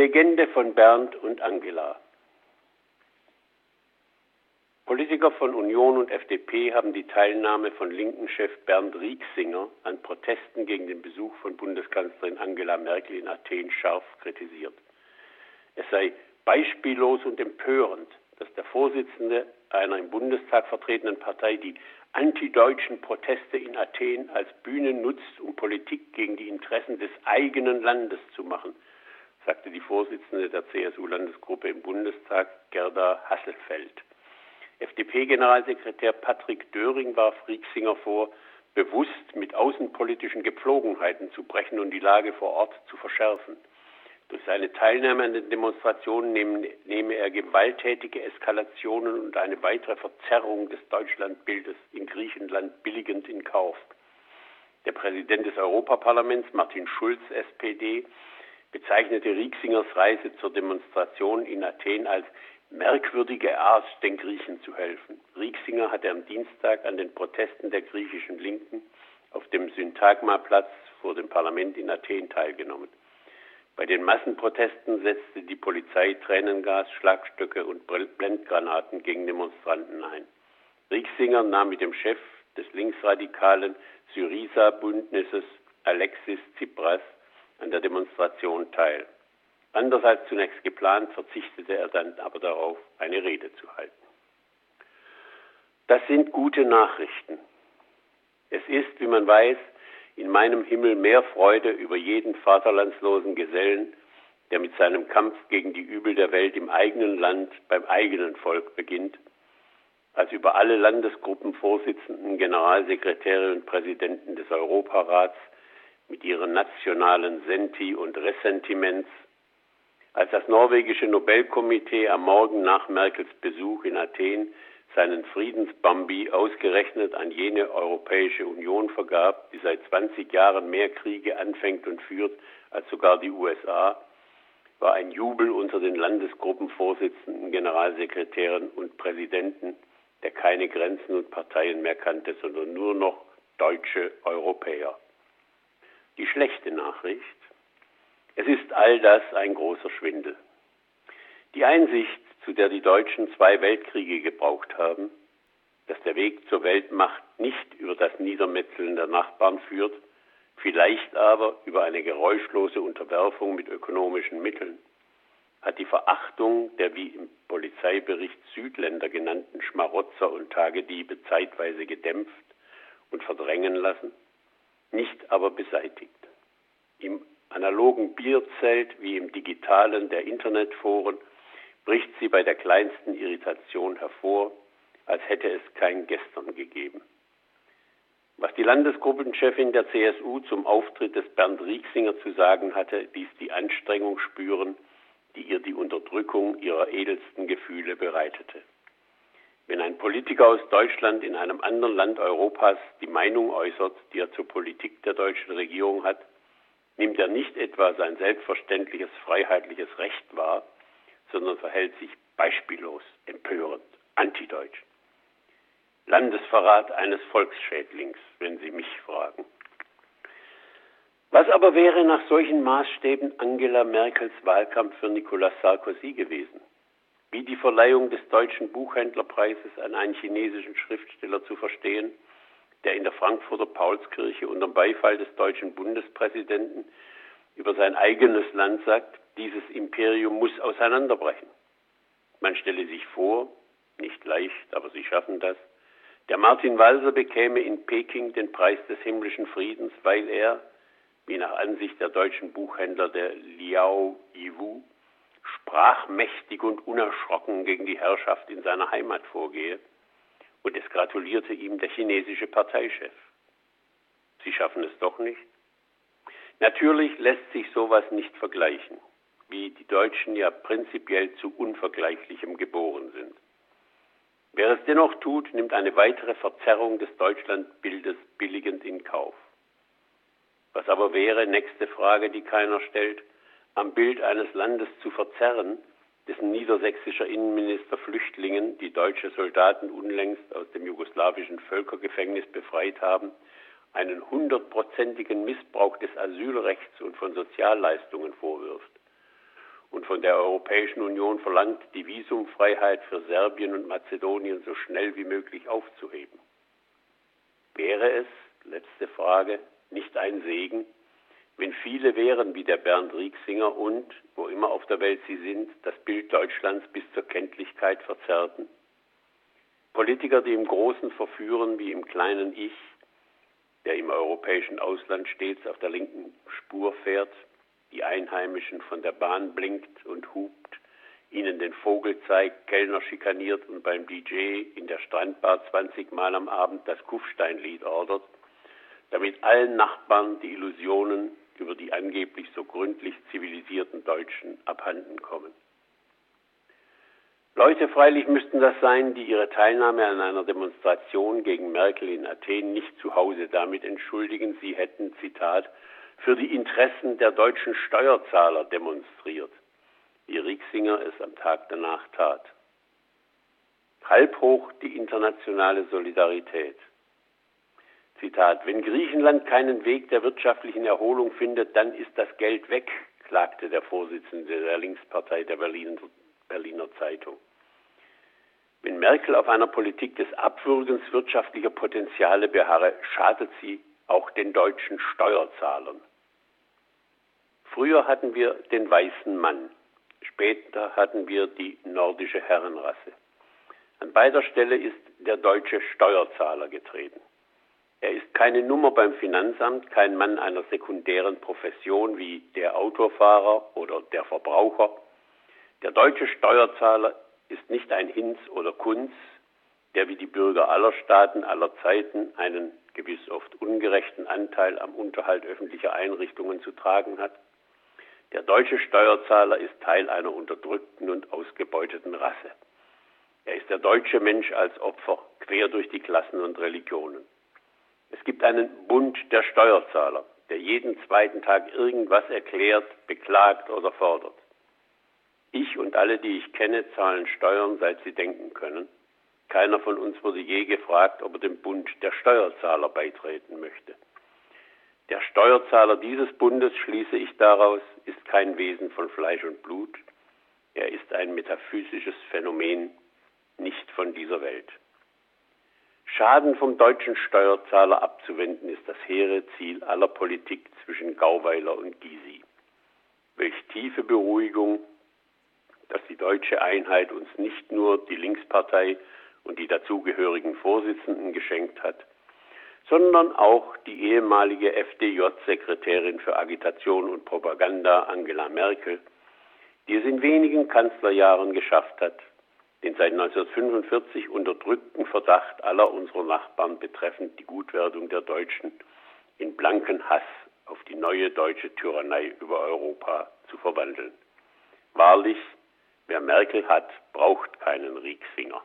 Legende von Bernd und Angela. Politiker von Union und FDP haben die Teilnahme von Linken-Chef Bernd Rieksinger an Protesten gegen den Besuch von Bundeskanzlerin Angela Merkel in Athen scharf kritisiert. Es sei beispiellos und empörend, dass der Vorsitzende einer im Bundestag vertretenen Partei die antideutschen Proteste in Athen als Bühne nutzt, um Politik gegen die Interessen des eigenen Landes zu machen, sagte die Vorsitzende der CSU-Landesgruppe im Bundestag, Gerda Hasselfeld. FDP-Generalsekretär Patrick Döring warf Rieksinger vor, bewusst mit außenpolitischen Gepflogenheiten zu brechen und die Lage vor Ort zu verschärfen. Durch seine Teilnahme an den Demonstrationen nehme, nehme er gewalttätige Eskalationen und eine weitere Verzerrung des Deutschlandbildes in Griechenland billigend in Kauf. Der Präsident des Europaparlaments, Martin Schulz, SPD, bezeichnete Rieksingers Reise zur Demonstration in Athen als merkwürdige Art, den Griechen zu helfen. Rieksinger hatte am Dienstag an den Protesten der griechischen Linken auf dem Syntagma-Platz vor dem Parlament in Athen teilgenommen. Bei den Massenprotesten setzte die Polizei Tränengas, Schlagstöcke und Blendgranaten gegen Demonstranten ein. Rieksinger nahm mit dem Chef des linksradikalen Syriza-Bündnisses Alexis Tsipras an der Demonstration teil. Anders als zunächst geplant verzichtete er dann aber darauf, eine Rede zu halten. Das sind gute Nachrichten. Es ist, wie man weiß, in meinem Himmel mehr Freude über jeden vaterlandslosen Gesellen, der mit seinem Kampf gegen die Übel der Welt im eigenen Land beim eigenen Volk beginnt, als über alle Landesgruppenvorsitzenden, Generalsekretäre und Präsidenten des Europarats mit ihren nationalen Senti und Ressentiments, als das norwegische Nobelkomitee am Morgen nach Merkels Besuch in Athen seinen Friedensbambi ausgerechnet an jene Europäische Union vergab, die seit 20 Jahren mehr Kriege anfängt und führt als sogar die USA, war ein Jubel unter den Landesgruppenvorsitzenden, Generalsekretären und Präsidenten, der keine Grenzen und Parteien mehr kannte, sondern nur noch deutsche Europäer. Die schlechte Nachricht, es ist all das ein großer Schwindel. Die Einsicht, zu der die Deutschen zwei Weltkriege gebraucht haben, dass der Weg zur Weltmacht nicht über das Niedermetzeln der Nachbarn führt, vielleicht aber über eine geräuschlose Unterwerfung mit ökonomischen Mitteln, hat die Verachtung der wie im Polizeibericht Südländer genannten Schmarotzer und Tagediebe zeitweise gedämpft und verdrängen lassen, nicht aber beseitigt. Im analogen Bierzelt wie im digitalen der Internetforen bricht sie bei der kleinsten Irritation hervor, als hätte es kein Gestern gegeben. Was die Landesgruppenchefin der CSU zum Auftritt des Bernd Rieksinger zu sagen hatte, ließ die Anstrengung spüren, die ihr die Unterdrückung ihrer edelsten Gefühle bereitete. Wenn ein Politiker aus Deutschland in einem anderen Land Europas die Meinung äußert, die er zur Politik der deutschen Regierung hat, nimmt er nicht etwa sein selbstverständliches freiheitliches Recht wahr, sondern verhält sich beispiellos, empörend, antideutsch. Landesverrat eines Volksschädlings, wenn Sie mich fragen. Was aber wäre nach solchen Maßstäben Angela Merkels Wahlkampf für Nicolas Sarkozy gewesen? Wie die Verleihung des deutschen Buchhändlerpreises an einen chinesischen Schriftsteller zu verstehen, der in der Frankfurter Paulskirche unter Beifall des deutschen Bundespräsidenten über sein eigenes Land sagt, dieses Imperium muss auseinanderbrechen. Man stelle sich vor, nicht leicht, aber sie schaffen das, der Martin Walser bekäme in Peking den Preis des himmlischen Friedens, weil er, wie nach Ansicht der deutschen Buchhändler der Liao Yiwu, sprachmächtig und unerschrocken gegen die Herrschaft in seiner Heimat vorgehe. Und es gratulierte ihm der chinesische Parteichef. Sie schaffen es doch nicht. Natürlich lässt sich sowas nicht vergleichen, wie die Deutschen ja prinzipiell zu Unvergleichlichem geboren sind. Wer es dennoch tut, nimmt eine weitere Verzerrung des Deutschlandbildes billigend in Kauf. Was aber wäre, nächste Frage, die keiner stellt, am Bild eines Landes zu verzerren, dessen niedersächsischer Innenminister Flüchtlingen, die deutsche Soldaten unlängst aus dem jugoslawischen Völkergefängnis befreit haben, einen hundertprozentigen Missbrauch des Asylrechts und von Sozialleistungen vorwirft. von der Europäischen Union verlangt, die Visumfreiheit für Serbien und Mazedonien so schnell wie möglich aufzuheben. Wäre es, letzte Frage, nicht ein Segen, wenn viele wären wie der Bernd Rieksinger und, wo immer auf der Welt sie sind, das Bild Deutschlands bis zur Kenntlichkeit verzerrten? Politiker, die im Großen verführen wie im kleinen Ich, der im europäischen Ausland stets auf der linken Spur fährt, die Einheimischen von der Bahn blinkt und hupt, ihnen den Vogel zeigt, Kellner schikaniert und beim DJ in der Strandbar 20 Mal am Abend das Kufsteinlied ordert, damit allen Nachbarn die Illusionen über die angeblich so gründlich zivilisierten Deutschen abhanden kommen. Leute freilich müssten das sein, die ihre Teilnahme an einer Demonstration gegen Merkel in Athen nicht zu Hause damit entschuldigen, sie hätten, Zitat, für die Interessen der deutschen Steuerzahler demonstriert, wie Rieksinger es am Tag danach tat. Halb hoch die internationale Solidarität. Zitat, wenn Griechenland keinen Weg der wirtschaftlichen Erholung findet, dann ist das Geld weg, klagte der Vorsitzende der Linkspartei der Berliner, Berliner Zeitung. Wenn Merkel auf einer Politik des Abwürgens wirtschaftlicher Potenziale beharre, schadet sie auch den deutschen Steuerzahlern. Früher hatten wir den weißen Mann, später hatten wir die nordische Herrenrasse. An beider Stelle ist der deutsche Steuerzahler getreten. Er ist keine Nummer beim Finanzamt, kein Mann einer sekundären Profession wie der Autofahrer oder der Verbraucher. Der deutsche Steuerzahler ist nicht ein Hinz oder Kunz, der wie die Bürger aller Staaten aller Zeiten einen gewiss oft ungerechten Anteil am Unterhalt öffentlicher Einrichtungen zu tragen hat. Der deutsche Steuerzahler ist Teil einer unterdrückten und ausgebeuteten Rasse. Er ist der deutsche Mensch als Opfer, quer durch die Klassen und Religionen. Es gibt einen Bund der Steuerzahler, der jeden zweiten Tag irgendwas erklärt, beklagt oder fordert. Ich und alle, die ich kenne, zahlen Steuern, seit sie denken können. Keiner von uns wurde je gefragt, ob er dem Bund der Steuerzahler beitreten möchte. Der Steuerzahler dieses Bundes, schließe ich daraus, ist kein Wesen von Fleisch und Blut. Er ist ein metaphysisches Phänomen, nicht von dieser Welt. Schaden vom deutschen Steuerzahler abzuwenden, ist das hehre Ziel aller Politik zwischen Gauweiler und Gysi. Welch tiefe Beruhigung, dass die deutsche Einheit uns nicht nur die Linkspartei und die dazugehörigen Vorsitzenden geschenkt hat, sondern auch die ehemalige FDJ-Sekretärin für Agitation und Propaganda Angela Merkel, die es in wenigen Kanzlerjahren geschafft hat, den seit 1945 unterdrückten Verdacht aller unserer Nachbarn betreffend die Gutwerdung der Deutschen in blanken Hass auf die neue deutsche Tyrannei über Europa zu verwandeln. Wahrlich, wer Merkel hat, braucht keinen Rieksfinger.